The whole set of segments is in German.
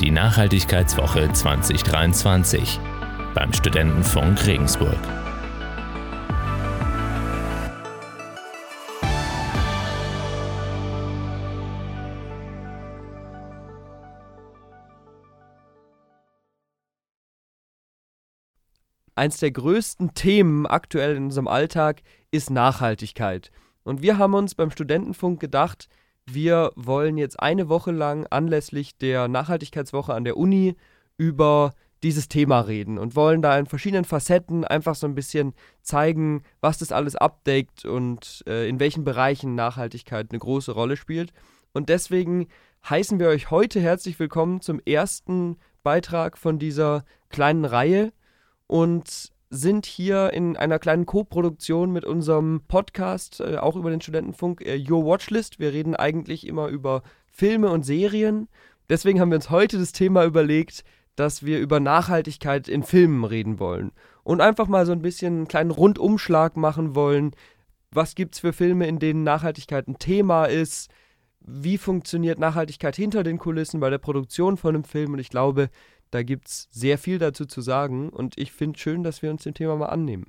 Die Nachhaltigkeitswoche 2023 beim Studentenfunk Regensburg. Eins der größten Themen aktuell in unserem Alltag ist Nachhaltigkeit. Und wir haben uns beim Studentenfunk gedacht, wir wollen jetzt eine Woche lang anlässlich der Nachhaltigkeitswoche an der Uni über dieses Thema reden und wollen da in verschiedenen Facetten einfach so ein bisschen zeigen, was das alles abdeckt und äh, in welchen Bereichen Nachhaltigkeit eine große Rolle spielt. Und deswegen heißen wir euch heute herzlich willkommen zum ersten Beitrag von dieser kleinen Reihe und sind hier in einer kleinen Co-Produktion mit unserem Podcast, äh, auch über den Studentenfunk, äh, Your Watchlist. Wir reden eigentlich immer über Filme und Serien. Deswegen haben wir uns heute das Thema überlegt, dass wir über Nachhaltigkeit in Filmen reden wollen. Und einfach mal so ein bisschen einen kleinen Rundumschlag machen wollen. Was gibt es für Filme, in denen Nachhaltigkeit ein Thema ist? Wie funktioniert Nachhaltigkeit hinter den Kulissen bei der Produktion von einem Film? Und ich glaube, da gibt es sehr viel dazu zu sagen und ich finde schön, dass wir uns dem Thema mal annehmen.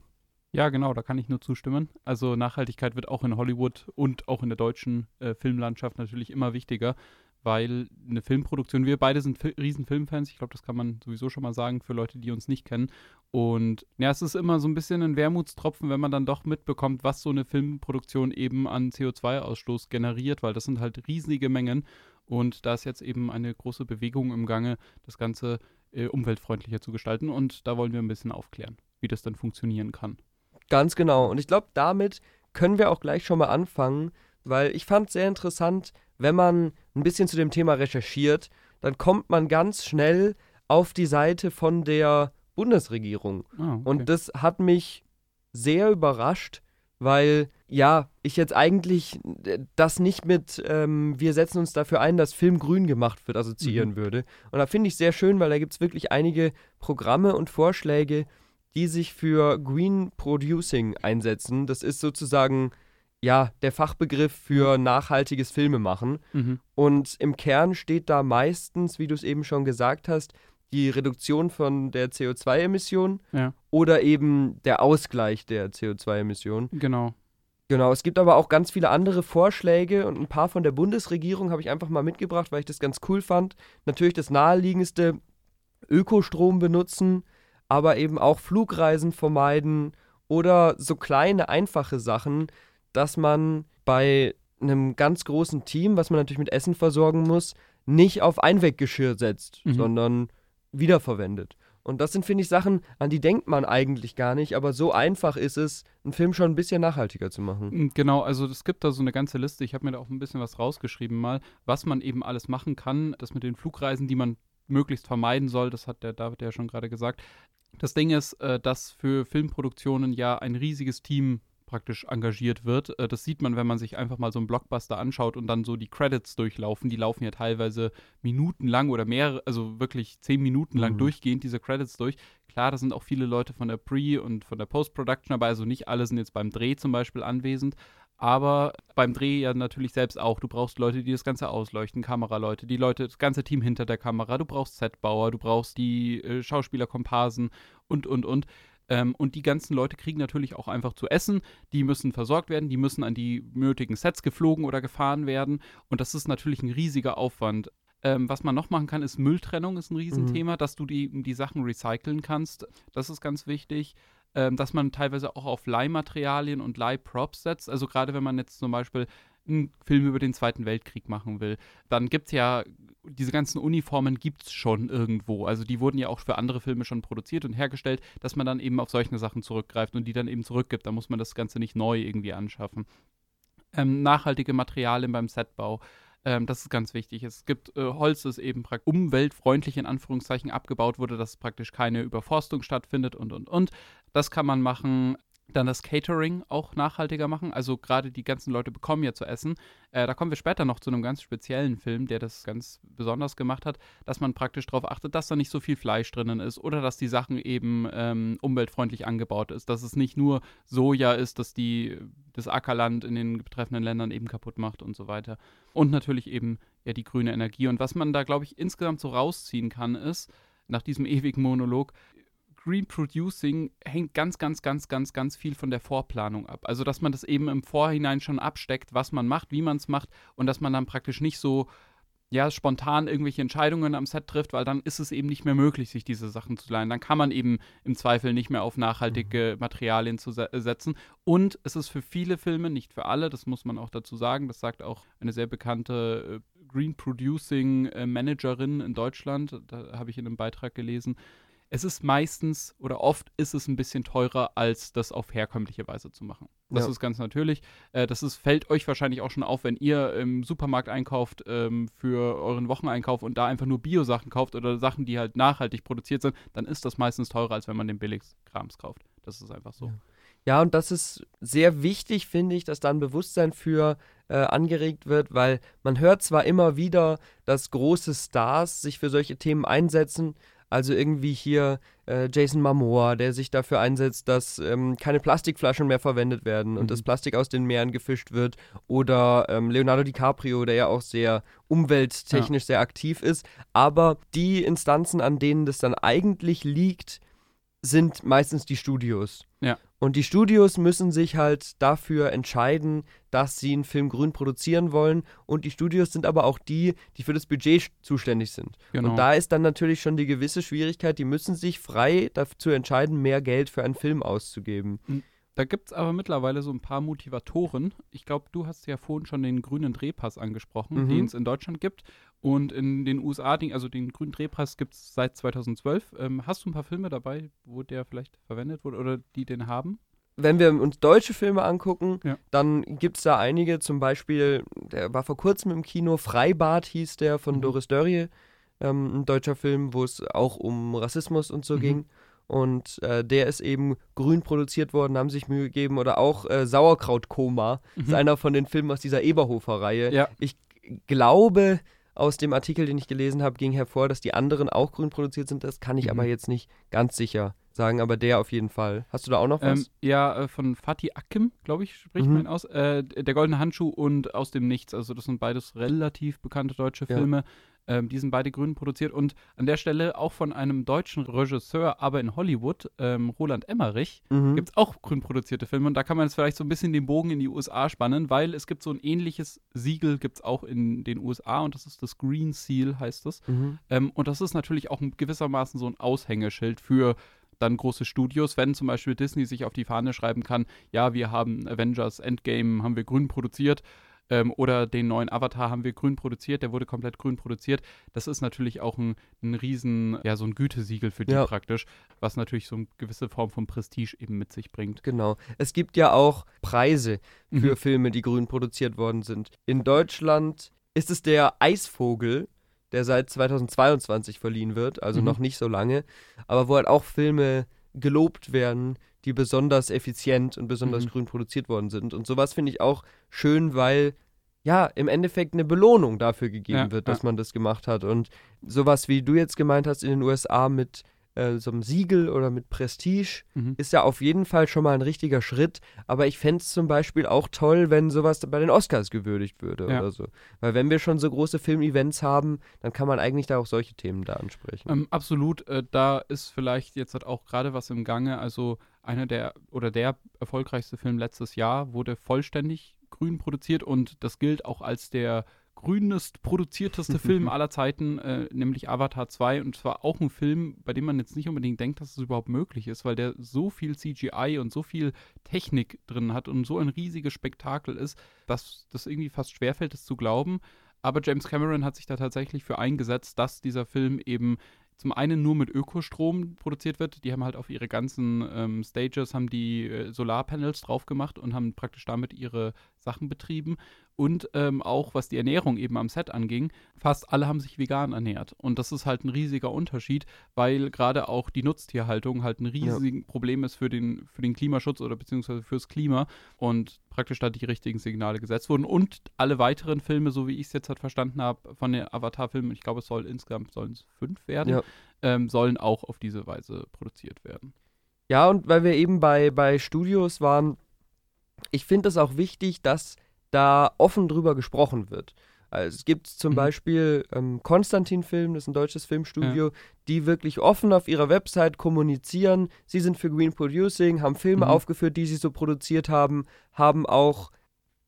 Ja, genau, da kann ich nur zustimmen. Also Nachhaltigkeit wird auch in Hollywood und auch in der deutschen äh, Filmlandschaft natürlich immer wichtiger, weil eine Filmproduktion, wir beide sind Fil riesen Filmfans, ich glaube, das kann man sowieso schon mal sagen für Leute, die uns nicht kennen. Und ja, es ist immer so ein bisschen ein Wermutstropfen, wenn man dann doch mitbekommt, was so eine Filmproduktion eben an CO2-Ausstoß generiert, weil das sind halt riesige Mengen. Und da ist jetzt eben eine große Bewegung im Gange, das Ganze äh, umweltfreundlicher zu gestalten. Und da wollen wir ein bisschen aufklären, wie das dann funktionieren kann. Ganz genau. Und ich glaube, damit können wir auch gleich schon mal anfangen, weil ich fand es sehr interessant, wenn man ein bisschen zu dem Thema recherchiert, dann kommt man ganz schnell auf die Seite von der Bundesregierung. Ah, okay. Und das hat mich sehr überrascht, weil ja, ich jetzt eigentlich äh, das nicht mit, ähm, wir setzen uns dafür ein, dass Film grün gemacht wird, assoziieren mhm. würde. Und da finde ich sehr schön, weil da gibt es wirklich einige Programme und Vorschläge, die sich für Green Producing einsetzen. Das ist sozusagen ja der Fachbegriff für nachhaltiges Filmemachen. Mhm. Und im Kern steht da meistens, wie du es eben schon gesagt hast, die Reduktion von der CO2-Emission ja. oder eben der Ausgleich der CO2-Emission. Genau. Genau, es gibt aber auch ganz viele andere Vorschläge und ein paar von der Bundesregierung habe ich einfach mal mitgebracht, weil ich das ganz cool fand. Natürlich das naheliegendste, Ökostrom benutzen, aber eben auch Flugreisen vermeiden oder so kleine, einfache Sachen, dass man bei einem ganz großen Team, was man natürlich mit Essen versorgen muss, nicht auf Einweggeschirr setzt, mhm. sondern wiederverwendet. Und das sind, finde ich, Sachen, an die denkt man eigentlich gar nicht, aber so einfach ist es, einen Film schon ein bisschen nachhaltiger zu machen. Mm, genau, also es gibt da so eine ganze Liste, ich habe mir da auch ein bisschen was rausgeschrieben mal, was man eben alles machen kann. Das mit den Flugreisen, die man möglichst vermeiden soll, das hat der David ja schon gerade gesagt. Das Ding ist, äh, dass für Filmproduktionen ja ein riesiges Team praktisch engagiert wird. Äh, das sieht man, wenn man sich einfach mal so einen Blockbuster anschaut und dann so die Credits durchlaufen. Die laufen ja teilweise minutenlang oder mehr, also wirklich zehn Minuten lang mhm. durchgehend diese Credits durch. Klar, da sind auch viele Leute von der Pre- und von der Post-Production dabei, also nicht alle sind jetzt beim Dreh zum Beispiel anwesend. Aber beim Dreh ja natürlich selbst auch. Du brauchst Leute, die das Ganze ausleuchten, Kameraleute, die Leute, das ganze Team hinter der Kamera. Du brauchst Setbauer, du brauchst die äh, Schauspieler, Komparsen und, und, und. Ähm, und die ganzen Leute kriegen natürlich auch einfach zu essen. Die müssen versorgt werden, die müssen an die nötigen Sets geflogen oder gefahren werden. Und das ist natürlich ein riesiger Aufwand. Ähm, was man noch machen kann, ist Mülltrennung, ist ein Riesenthema, mhm. dass du die, die Sachen recyceln kannst. Das ist ganz wichtig. Ähm, dass man teilweise auch auf Leihmaterialien und Leihprops setzt. Also gerade wenn man jetzt zum Beispiel einen Film über den Zweiten Weltkrieg machen will, dann gibt es ja, diese ganzen Uniformen gibt es schon irgendwo. Also die wurden ja auch für andere Filme schon produziert und hergestellt, dass man dann eben auf solche Sachen zurückgreift und die dann eben zurückgibt. Da muss man das Ganze nicht neu irgendwie anschaffen. Ähm, nachhaltige Materialien beim Setbau. Ähm, das ist ganz wichtig. Es gibt äh, Holz, das eben umweltfreundlich in Anführungszeichen abgebaut wurde, dass praktisch keine Überforstung stattfindet und und und. Das kann man machen. Dann das Catering auch nachhaltiger machen. Also gerade die ganzen Leute bekommen ja zu essen. Äh, da kommen wir später noch zu einem ganz speziellen Film, der das ganz besonders gemacht hat, dass man praktisch darauf achtet, dass da nicht so viel Fleisch drinnen ist oder dass die Sachen eben ähm, umweltfreundlich angebaut ist. Dass es nicht nur Soja ist, dass die das Ackerland in den betreffenden Ländern eben kaputt macht und so weiter. Und natürlich eben eher die grüne Energie. Und was man da, glaube ich, insgesamt so rausziehen kann, ist, nach diesem ewigen Monolog, Green Producing hängt ganz, ganz, ganz, ganz, ganz viel von der Vorplanung ab. Also, dass man das eben im Vorhinein schon absteckt, was man macht, wie man es macht und dass man dann praktisch nicht so ja, spontan irgendwelche Entscheidungen am Set trifft, weil dann ist es eben nicht mehr möglich, sich diese Sachen zu leihen. Dann kann man eben im Zweifel nicht mehr auf nachhaltige mhm. Materialien zu se setzen. Und es ist für viele Filme, nicht für alle, das muss man auch dazu sagen, das sagt auch eine sehr bekannte äh, Green Producing äh, Managerin in Deutschland, da habe ich in einem Beitrag gelesen, es ist meistens oder oft ist es ein bisschen teurer, als das auf herkömmliche Weise zu machen. Das ja. ist ganz natürlich. Äh, das ist, fällt euch wahrscheinlich auch schon auf, wenn ihr im Supermarkt einkauft ähm, für euren Wocheneinkauf und da einfach nur Bio-Sachen kauft oder Sachen, die halt nachhaltig produziert sind, dann ist das meistens teurer, als wenn man den Billigkrams kauft. Das ist einfach so. Ja. Ja, und das ist sehr wichtig, finde ich, dass da ein Bewusstsein für äh, angeregt wird, weil man hört zwar immer wieder, dass große Stars sich für solche Themen einsetzen, also irgendwie hier äh, Jason Momoa, der sich dafür einsetzt, dass ähm, keine Plastikflaschen mehr verwendet werden und mhm. das Plastik aus den Meeren gefischt wird. Oder ähm, Leonardo DiCaprio, der ja auch sehr umwelttechnisch ja. sehr aktiv ist. Aber die Instanzen, an denen das dann eigentlich liegt, sind meistens die Studios. Ja. Und die Studios müssen sich halt dafür entscheiden, dass sie einen Film grün produzieren wollen. Und die Studios sind aber auch die, die für das Budget zuständig sind. Genau. Und da ist dann natürlich schon die gewisse Schwierigkeit, die müssen sich frei dazu entscheiden, mehr Geld für einen Film auszugeben. Da gibt es aber mittlerweile so ein paar Motivatoren. Ich glaube, du hast ja vorhin schon den grünen Drehpass angesprochen, mhm. den es in Deutschland gibt. Und in den USA, also den grünen Drehpass gibt es seit 2012. Ähm, hast du ein paar Filme dabei, wo der vielleicht verwendet wurde oder die den haben? Wenn wir uns deutsche Filme angucken, ja. dann gibt es da einige, zum Beispiel, der war vor kurzem im Kino, Freibad hieß der von mhm. Doris Dörrie, ähm, ein deutscher Film, wo es auch um Rassismus und so mhm. ging. Und äh, der ist eben grün produziert worden, haben sich Mühe gegeben. Oder auch äh, Sauerkrautkoma, mhm. ist einer von den Filmen aus dieser Eberhofer-Reihe. Ja. Ich glaube, aus dem Artikel, den ich gelesen habe, ging hervor, dass die anderen auch grün produziert sind. Das kann ich mhm. aber jetzt nicht ganz sicher sagen, aber der auf jeden Fall. Hast du da auch noch was? Ähm, ja, äh, von Fatih Akim, glaube ich, spricht mhm. man aus. Äh, der Goldene Handschuh und Aus dem Nichts. Also das sind beides relativ bekannte deutsche Filme. Ja. Ähm, die sind beide grün produziert und an der Stelle auch von einem deutschen Regisseur, aber in Hollywood, ähm, Roland Emmerich, mhm. gibt es auch grün produzierte Filme und da kann man jetzt vielleicht so ein bisschen den Bogen in die USA spannen, weil es gibt so ein ähnliches Siegel, gibt es auch in den USA und das ist das Green Seal, heißt es. Mhm. Ähm, und das ist natürlich auch gewissermaßen so ein Aushängeschild für dann große Studios, wenn zum Beispiel Disney sich auf die Fahne schreiben kann, ja, wir haben Avengers Endgame, haben wir grün produziert ähm, oder den neuen Avatar haben wir grün produziert, der wurde komplett grün produziert. Das ist natürlich auch ein, ein riesen, ja, so ein Gütesiegel für die ja. praktisch, was natürlich so eine gewisse Form von Prestige eben mit sich bringt. Genau. Es gibt ja auch Preise für mhm. Filme, die grün produziert worden sind. In Deutschland ist es der Eisvogel, der seit 2022 verliehen wird, also mhm. noch nicht so lange, aber wo halt auch Filme gelobt werden, die besonders effizient und besonders mhm. grün produziert worden sind. Und sowas finde ich auch schön, weil ja, im Endeffekt eine Belohnung dafür gegeben ja, wird, dass ja. man das gemacht hat. Und sowas, wie du jetzt gemeint hast in den USA mit äh, so einem Siegel oder mit Prestige mhm. ist ja auf jeden Fall schon mal ein richtiger Schritt. Aber ich fände es zum Beispiel auch toll, wenn sowas bei den Oscars gewürdigt würde ja. oder so. Weil wenn wir schon so große Filmevents haben, dann kann man eigentlich da auch solche Themen da ansprechen. Ähm, absolut. Äh, da ist vielleicht jetzt halt auch gerade was im Gange. Also einer der oder der erfolgreichste Film letztes Jahr wurde vollständig grün produziert und das gilt auch als der grünest produzierteste Film aller Zeiten, äh, nämlich Avatar 2. Und zwar auch ein Film, bei dem man jetzt nicht unbedingt denkt, dass es überhaupt möglich ist, weil der so viel CGI und so viel Technik drin hat und so ein riesiges Spektakel ist, dass das irgendwie fast schwerfällt, es zu glauben. Aber James Cameron hat sich da tatsächlich für eingesetzt, dass dieser Film eben zum einen nur mit Ökostrom produziert wird. Die haben halt auf ihre ganzen ähm, Stages haben die äh, Solarpanels drauf gemacht und haben praktisch damit ihre Sachen betrieben. Und ähm, auch was die Ernährung eben am Set anging, fast alle haben sich vegan ernährt. Und das ist halt ein riesiger Unterschied, weil gerade auch die Nutztierhaltung halt ein riesiges ja. Problem ist für den, für den Klimaschutz oder beziehungsweise fürs Klima. Und praktisch da die richtigen Signale gesetzt wurden. Und alle weiteren Filme, so wie ich es jetzt halt verstanden habe, von den Avatar-Filmen, ich glaube, es soll insgesamt sollen es fünf werden, ja. ähm, sollen auch auf diese Weise produziert werden. Ja, und weil wir eben bei, bei Studios waren, ich finde es auch wichtig, dass da offen drüber gesprochen wird. Also es gibt zum Mhm. Beispiel ähm, Konstantin-Film, das ist ein deutsches Filmstudio, die wirklich offen auf ihrer Website kommunizieren. Sie sind für Green Producing, haben Filme Mhm. aufgeführt, die sie so produziert haben, haben auch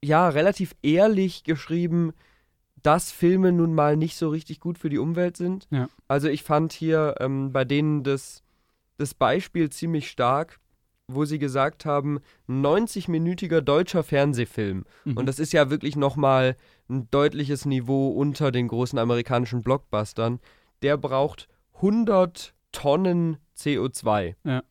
ja relativ ehrlich geschrieben, dass Filme nun mal nicht so richtig gut für die Umwelt sind. Ja. Also ich fand hier ähm, bei denen das, das Beispiel ziemlich stark, wo sie gesagt haben, 90-minütiger deutscher Fernsehfilm. Mhm. Und das ist ja wirklich nochmal ein deutliches Niveau unter den großen amerikanischen Blockbustern. Der braucht 100 Tonnen CO2. Ja.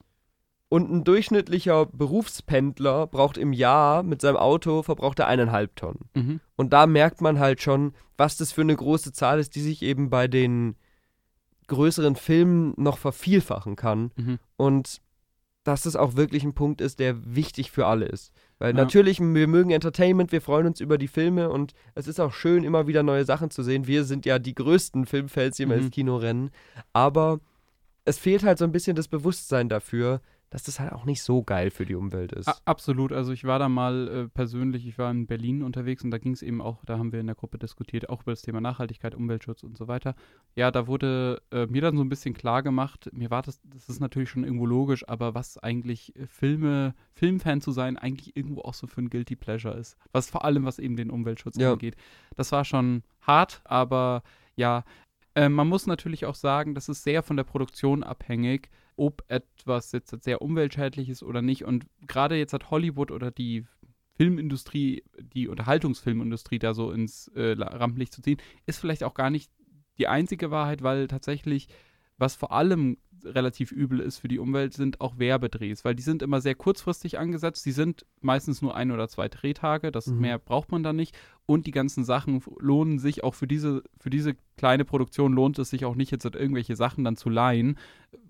Und ein durchschnittlicher Berufspendler braucht im Jahr mit seinem Auto verbraucht er eineinhalb Tonnen. Mhm. Und da merkt man halt schon, was das für eine große Zahl ist, die sich eben bei den größeren Filmen noch vervielfachen kann. Mhm. Und dass es auch wirklich ein Punkt ist, der wichtig für alle ist. Weil Ja. natürlich, wir mögen Entertainment, wir freuen uns über die Filme und es ist auch schön, immer wieder neue Sachen zu sehen. Wir sind ja die größten Filmfans, die immer Mhm. ins Kino rennen. Aber es fehlt halt so ein bisschen das Bewusstsein dafür, dass das halt auch nicht so geil für die Umwelt ist. A- Absolut. Also ich war da mal äh, persönlich, ich war in Berlin unterwegs und da ging es eben auch, da haben wir in der Gruppe diskutiert, auch über das Thema Nachhaltigkeit, Umweltschutz und so weiter. Ja, da wurde äh, mir dann so ein bisschen klar gemacht, mir war das, das ist natürlich schon irgendwo logisch, aber was eigentlich äh, Filme, Filmfan zu sein, eigentlich irgendwo auch so für ein Guilty Pleasure ist. Was vor allem, was eben den Umweltschutz Ja. angeht. Das war schon hart, aber ja, äh, man muss natürlich auch sagen, das ist sehr von der Produktion abhängig, ob etwas jetzt sehr umweltschädlich ist oder nicht. Und gerade jetzt hat Hollywood oder die Filmindustrie, die Unterhaltungsfilmindustrie da so ins äh, Rampenlicht zu ziehen, ist vielleicht auch gar nicht die einzige Wahrheit, weil tatsächlich, was vor allem relativ übel ist für die Umwelt, sind auch Werbedrehs, weil die sind immer sehr kurzfristig angesetzt. Die sind meistens nur ein oder zwei Drehtage, das Mhm. mehr braucht man da nicht. Und die ganzen Sachen lohnen sich auch für diese, für diese kleine Produktion lohnt es sich auch nicht, jetzt irgendwelche Sachen dann zu leihen,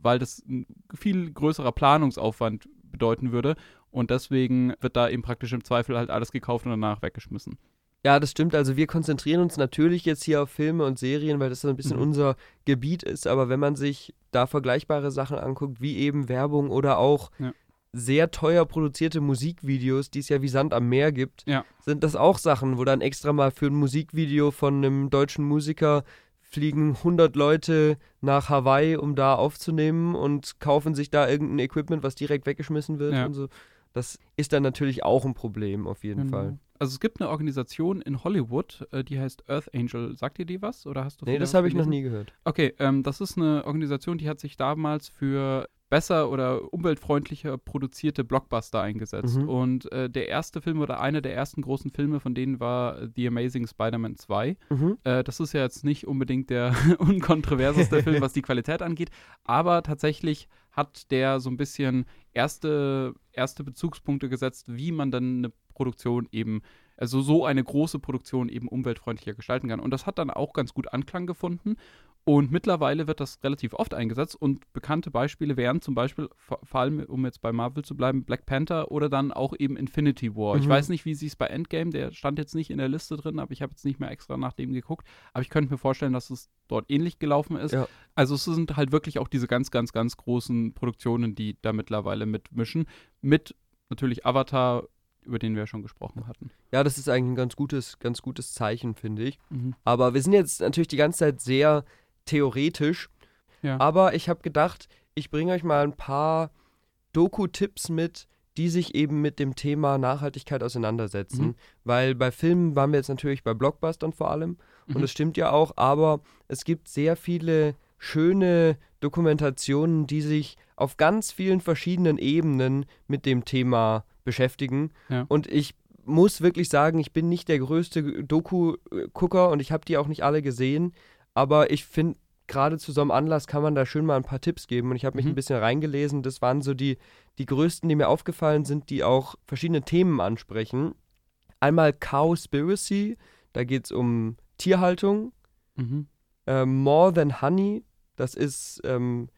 weil das ein viel größerer Planungsaufwand bedeuten würde. Und deswegen wird da eben praktisch im Zweifel halt alles gekauft und danach weggeschmissen. Ja, das stimmt. Also wir konzentrieren uns natürlich jetzt hier auf Filme und Serien, weil das so ein bisschen Mhm. unser Gebiet ist. Aber wenn man sich da vergleichbare Sachen anguckt, wie eben Werbung oder auch Ja. sehr teuer produzierte Musikvideos, die es ja wie Sand am Meer gibt, Ja. sind das auch Sachen, wo dann extra mal für ein Musikvideo von einem deutschen Musiker fliegen 100 Leute nach Hawaii, um da aufzunehmen und kaufen sich da irgendein Equipment, was direkt weggeschmissen wird Ja. und so. Das ist dann natürlich auch ein Problem auf jeden Genau. Fall. Also es gibt eine Organisation in Hollywood, äh, die heißt Earth Angel. Sagt ihr die was? Oder hast du Nee, das habe ich noch nie gehört. Okay, ähm, das ist eine Organisation, die hat sich damals für besser oder umweltfreundlicher produzierte Blockbuster eingesetzt. Mhm. Und äh, der erste Film oder einer der ersten großen Filme von denen war The Amazing Spider-Man 2. Mhm. Äh, das ist ja jetzt nicht unbedingt der unkontroverseste Film, was die Qualität angeht, aber tatsächlich hat der so ein bisschen erste, erste Bezugspunkte gesetzt, wie man dann eine Produktion eben, also so eine große Produktion eben umweltfreundlicher gestalten kann. Und das hat dann auch ganz gut Anklang gefunden. Und mittlerweile wird das relativ oft eingesetzt und bekannte Beispiele wären zum Beispiel, vor, allem um jetzt bei Marvel zu bleiben, Black Panther oder dann auch eben Infinity War. Ich Mhm. weiß nicht, wie sie es bei Endgame, der stand jetzt nicht in der Liste drin, aber ich habe jetzt nicht mehr extra nach dem geguckt. Aber ich könnte mir vorstellen, dass es dort ähnlich gelaufen ist. Ja. Also es sind halt wirklich auch diese ganz, ganz, ganz großen Produktionen, die da mittlerweile mitmischen. Mit natürlich Avatar, über den wir ja schon gesprochen hatten. Ja, das ist eigentlich ein ganz gutes, ganz gutes Zeichen, finde ich. Mhm. Aber wir sind jetzt natürlich die ganze Zeit sehr theoretisch. Ja. Aber ich habe gedacht, ich bringe euch mal ein paar Doku-Tipps mit, die sich eben mit dem Thema Nachhaltigkeit auseinandersetzen. Mhm. Weil bei Filmen waren wir jetzt natürlich bei Blockbustern vor allem. Und Mhm. das stimmt ja auch, aber es gibt sehr viele schöne Dokumentationen, die sich auf ganz vielen verschiedenen Ebenen mit dem Thema beschäftigen. Ja. Und ich muss wirklich sagen, ich bin nicht der größte Doku-Gucker und ich habe die auch nicht alle gesehen. Aber ich finde, gerade zu so einem Anlass kann man da schön mal ein paar Tipps geben. Und ich habe mich Mhm. ein bisschen reingelesen. Das waren so die, die größten, die mir aufgefallen sind, die auch verschiedene Themen ansprechen. Einmal Cowspiracy, da geht es um Tierhaltung. Mhm. Ähm, More Than Honey, das ist ähm,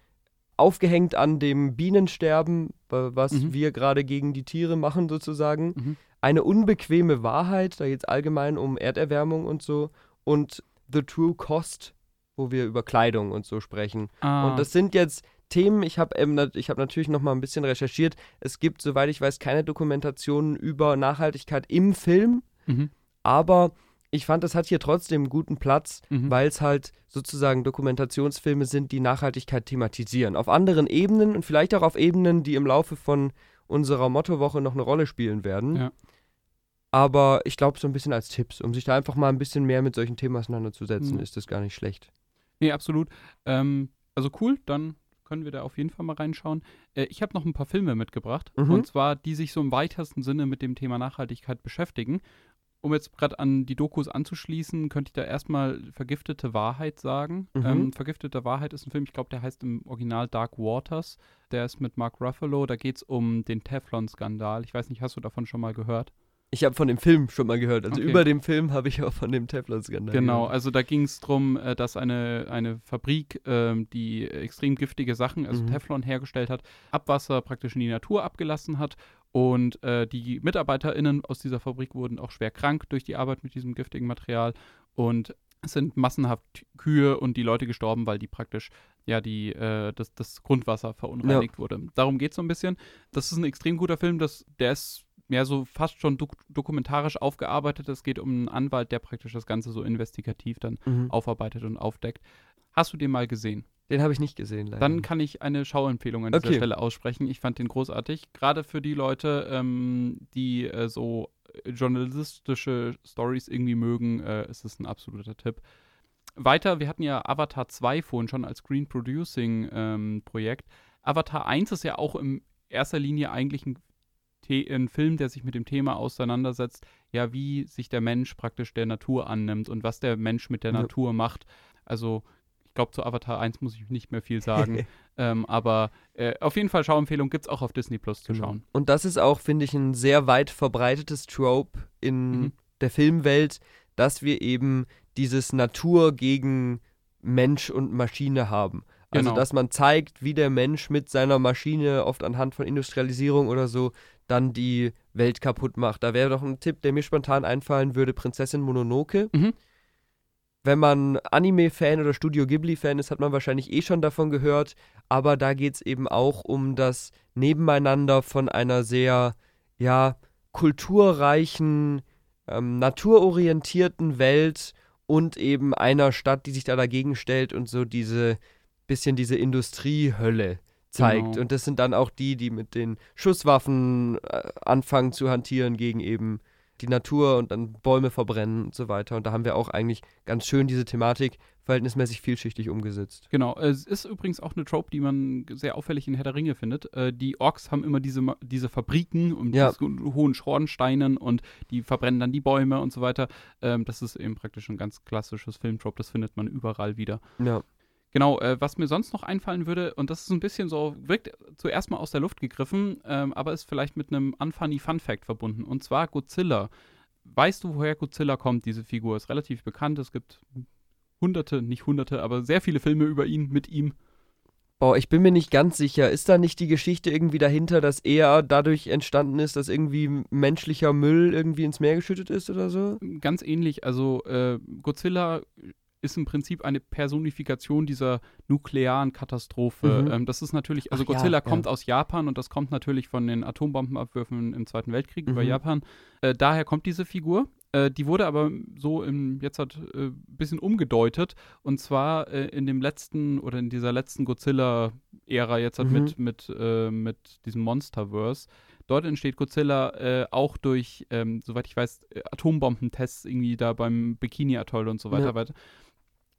aufgehängt an dem Bienensterben, wa- was Mhm. wir gerade gegen die Tiere machen sozusagen. Mhm. Eine unbequeme Wahrheit, da geht es allgemein um Erderwärmung und so. Und The True Cost, wo wir über Kleidung und so sprechen. Ah, Und das sind jetzt Themen, ich habe ähm, ich hab natürlich noch mal ein bisschen recherchiert. Es gibt, soweit ich weiß, keine Dokumentationen über Nachhaltigkeit im Film, mhm. aber ich fand, das hat hier trotzdem einen guten Platz, Mhm. weil es halt sozusagen Dokumentationsfilme sind, die Nachhaltigkeit thematisieren. Auf anderen Ebenen und vielleicht auch auf Ebenen, die im Laufe von unserer Mottowoche noch eine Rolle spielen werden. Ja. Aber ich glaube, so ein bisschen als Tipps, um sich da einfach mal ein bisschen mehr mit solchen Themen auseinanderzusetzen, Mhm. ist das gar nicht schlecht. Nee, absolut. Ähm, also cool, dann können wir da auf jeden Fall mal reinschauen. Äh, ich habe noch ein paar Filme mitgebracht. Mhm. Und zwar, die sich so im weitesten Sinne mit dem Thema Nachhaltigkeit beschäftigen. Um jetzt gerade an die Dokus anzuschließen, könnte ich da erstmal Vergiftete Wahrheit sagen. Mhm. Ähm, Vergiftete Wahrheit ist ein Film, ich glaube, der heißt im Original Dark Waters. Der ist mit Mark Ruffalo. Da geht es um den Teflon-Skandal. Ich weiß nicht, hast du davon schon mal gehört? Ich habe von dem Film schon mal gehört. Also Okay. über dem Film habe ich auch von dem Teflon-Skandal Genau, gehört. also da ging es darum, äh, dass eine, eine Fabrik, ähm, die extrem giftige Sachen, also Mhm. Teflon hergestellt hat, Abwasser praktisch in die Natur abgelassen hat und äh, die MitarbeiterInnen aus dieser Fabrik wurden auch schwer krank durch die Arbeit mit diesem giftigen Material und es sind massenhaft Kühe und die Leute gestorben, weil die praktisch ja die äh, das, das Grundwasser verunreinigt wurde. Darum geht es so ein bisschen. Das ist ein extrem guter Film, das, der ist mehr so fast schon dok dokumentarisch aufgearbeitet. Es geht um einen Anwalt, der praktisch das Ganze so investigativ dann Mhm. aufarbeitet und aufdeckt. Hast du den mal gesehen? Den habe ich nicht gesehen, leider. Dann kann ich eine Schauempfehlung an dieser Okay. Stelle aussprechen. Ich fand den großartig. Gerade für die Leute, ähm, die äh, so äh, journalistische Stories irgendwie mögen, äh, ist es ein absoluter Tipp. Weiter, wir hatten ja Avatar 2 vorhin schon als Green Producing ähm, Projekt. Avatar 1 ist ja auch in erster Linie eigentlich ein, The ein Film, der sich mit dem Thema auseinandersetzt, ja, wie sich der Mensch praktisch der Natur annimmt und was der Mensch mit der Ja. Natur macht. Also, ich glaube, zu Avatar 1 muss ich nicht mehr viel sagen. ähm, aber äh, auf jeden Fall Schauempfehlung gibt es auch auf Disney Plus zu Genau. schauen. Und das ist auch, finde ich, ein sehr weit verbreitetes Trope in Mhm. der Filmwelt, dass wir eben dieses Natur gegen Mensch und Maschine haben. Also, Genau. dass man zeigt, wie der Mensch mit seiner Maschine, oft anhand von Industrialisierung oder so, dann die Welt kaputt macht. Da wäre doch ein Tipp, der mir spontan einfallen würde: Prinzessin Mononoke. Mhm. Wenn man Anime-Fan oder Studio Ghibli-Fan ist, hat man wahrscheinlich eh schon davon gehört. Aber da geht es eben auch um das Nebeneinander von einer sehr, ja, kulturreichen, ähm, naturorientierten Welt und eben einer Stadt, die sich da dagegen stellt und so diese, bisschen diese Industriehölle zeigt. Genau. Und das sind dann auch die, die mit den Schusswaffen äh, anfangen zu hantieren gegen eben die Natur und dann Bäume verbrennen und so weiter. Und da haben wir auch eigentlich ganz schön diese Thematik verhältnismäßig vielschichtig umgesetzt. Genau, es ist übrigens auch eine Trope, die man sehr auffällig in Herr der Ringe findet. Äh, die Orks haben immer diese, diese Fabriken und Ja. diese hohen Schornsteinen und die verbrennen dann die Bäume und so weiter. Ähm, das ist eben praktisch ein ganz klassisches Filmtrope, das findet man überall wieder. Ja. Genau, äh, was mir sonst noch einfallen würde, und das ist ein bisschen so, wirkt zuerst mal aus der Luft gegriffen, ähm, aber ist vielleicht mit einem unfunny Fun Fact verbunden. Und zwar Godzilla. Weißt du, woher Godzilla kommt, diese Figur? Ist relativ bekannt. Es gibt hunderte, nicht hunderte, aber sehr viele Filme über ihn, mit ihm. Boah, ich bin mir nicht ganz sicher. Ist da nicht die Geschichte irgendwie dahinter, dass er dadurch entstanden ist, dass irgendwie menschlicher Müll irgendwie ins Meer geschüttet ist oder so? Ganz ähnlich. Also äh, Godzilla ist im Prinzip eine Personifikation dieser nuklearen Katastrophe. Mhm. Ähm, das ist natürlich, also Ach ja, Godzilla ja. kommt aus Japan und das kommt natürlich von den Atombombenabwürfen im Zweiten Weltkrieg über Mhm. Japan. Äh, daher kommt diese Figur. Äh, die wurde aber so im, jetzt hat ein äh, bisschen umgedeutet und zwar äh, in dem letzten oder in dieser letzten Godzilla-Ära jetzt hat Mhm. mit, mit, äh, mit diesem Monsterverse. Dort entsteht Godzilla äh, auch durch, ähm, soweit ich weiß, Atombombentests irgendwie da beim Bikini-Atoll und so weiter. Ja. weiter.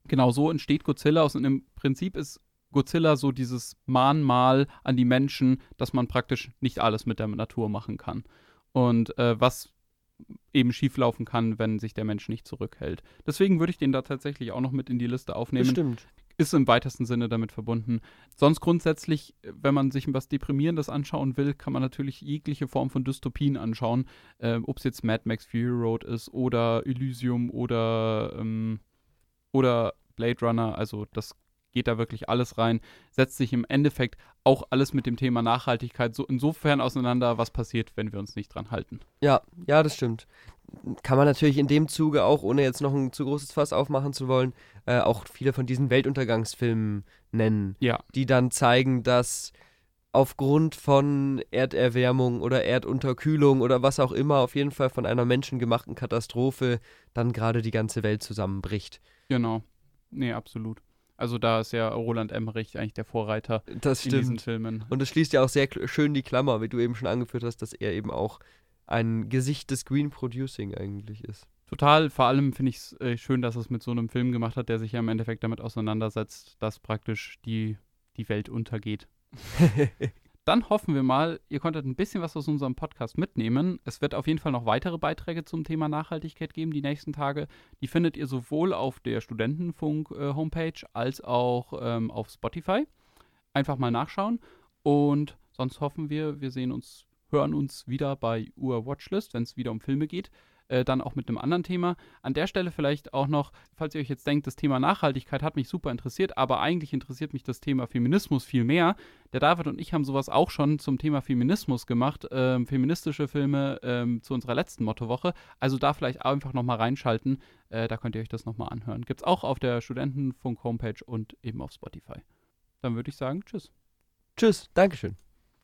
Genau so entsteht Godzilla aus. Und im Prinzip ist Godzilla so dieses Mahnmal an die Menschen, dass man praktisch nicht alles mit der Natur machen kann. Und äh, was eben schieflaufen kann, wenn sich der Mensch nicht zurückhält. Deswegen würde ich den da tatsächlich auch noch mit in die Liste aufnehmen Bestimmt. ist im weitesten Sinne damit verbunden. Sonst grundsätzlich, wenn man sich was Deprimierendes anschauen will, kann man natürlich jegliche Form von Dystopien anschauen. Äh, Ob es jetzt Mad Max Fury Road ist oder Elysium oder, ähm, oder Blade Runner. Also das geht da wirklich alles rein. Setzt sich im Endeffekt auch alles mit dem Thema Nachhaltigkeit so insofern auseinander, was passiert, wenn wir uns nicht dran halten. Ja, ja, das stimmt. Kann man natürlich in dem Zuge auch, ohne jetzt noch ein zu großes Fass aufmachen zu wollen, äh, auch viele von diesen Weltuntergangsfilmen nennen, Ja, die dann zeigen, dass aufgrund von Erderwärmung oder Erdunterkühlung oder was auch immer, auf jeden Fall von einer menschengemachten Katastrophe, dann gerade die ganze Welt zusammenbricht. Genau. Nee, absolut. Also da ist ja Roland Emmerich eigentlich der Vorreiter das in diesen Filmen. Und es schließt ja auch sehr schön die Klammer, wie du eben schon angeführt hast, dass er eben auch ein Gesicht des Green Producing eigentlich ist. Total, vor allem finde ich es äh, schön, dass es mit so einem Film gemacht hat, der sich ja im Endeffekt damit auseinandersetzt, dass praktisch die, die Welt untergeht. Dann hoffen wir mal, ihr konntet ein bisschen was aus unserem Podcast mitnehmen. Es wird auf jeden Fall noch weitere Beiträge zum Thema Nachhaltigkeit geben die nächsten Tage. Die findet ihr sowohl auf der Studentenfunk-Homepage äh, als auch ähm, auf Spotify. Einfach mal nachschauen. Und sonst hoffen wir, wir sehen uns, hören uns wieder bei Ur Watchlist, wenn es wieder um Filme geht äh, dann auch mit einem anderen Thema. An der Stelle vielleicht auch noch, falls ihr euch jetzt denkt, das Thema Nachhaltigkeit hat mich super interessiert, aber eigentlich interessiert mich das Thema Feminismus viel mehr. Der David und ich haben sowas auch schon zum Thema Feminismus gemacht, ähm, feministische Filme ähm, zu unserer letzten Mottowoche. Also da vielleicht einfach nochmal reinschalten, äh, da könnt ihr euch das nochmal anhören. Gibt es auch auf der Studentenfunk-Homepage und eben auf Spotify. Dann würde ich sagen, tschüss. Tschüss, Dankeschön.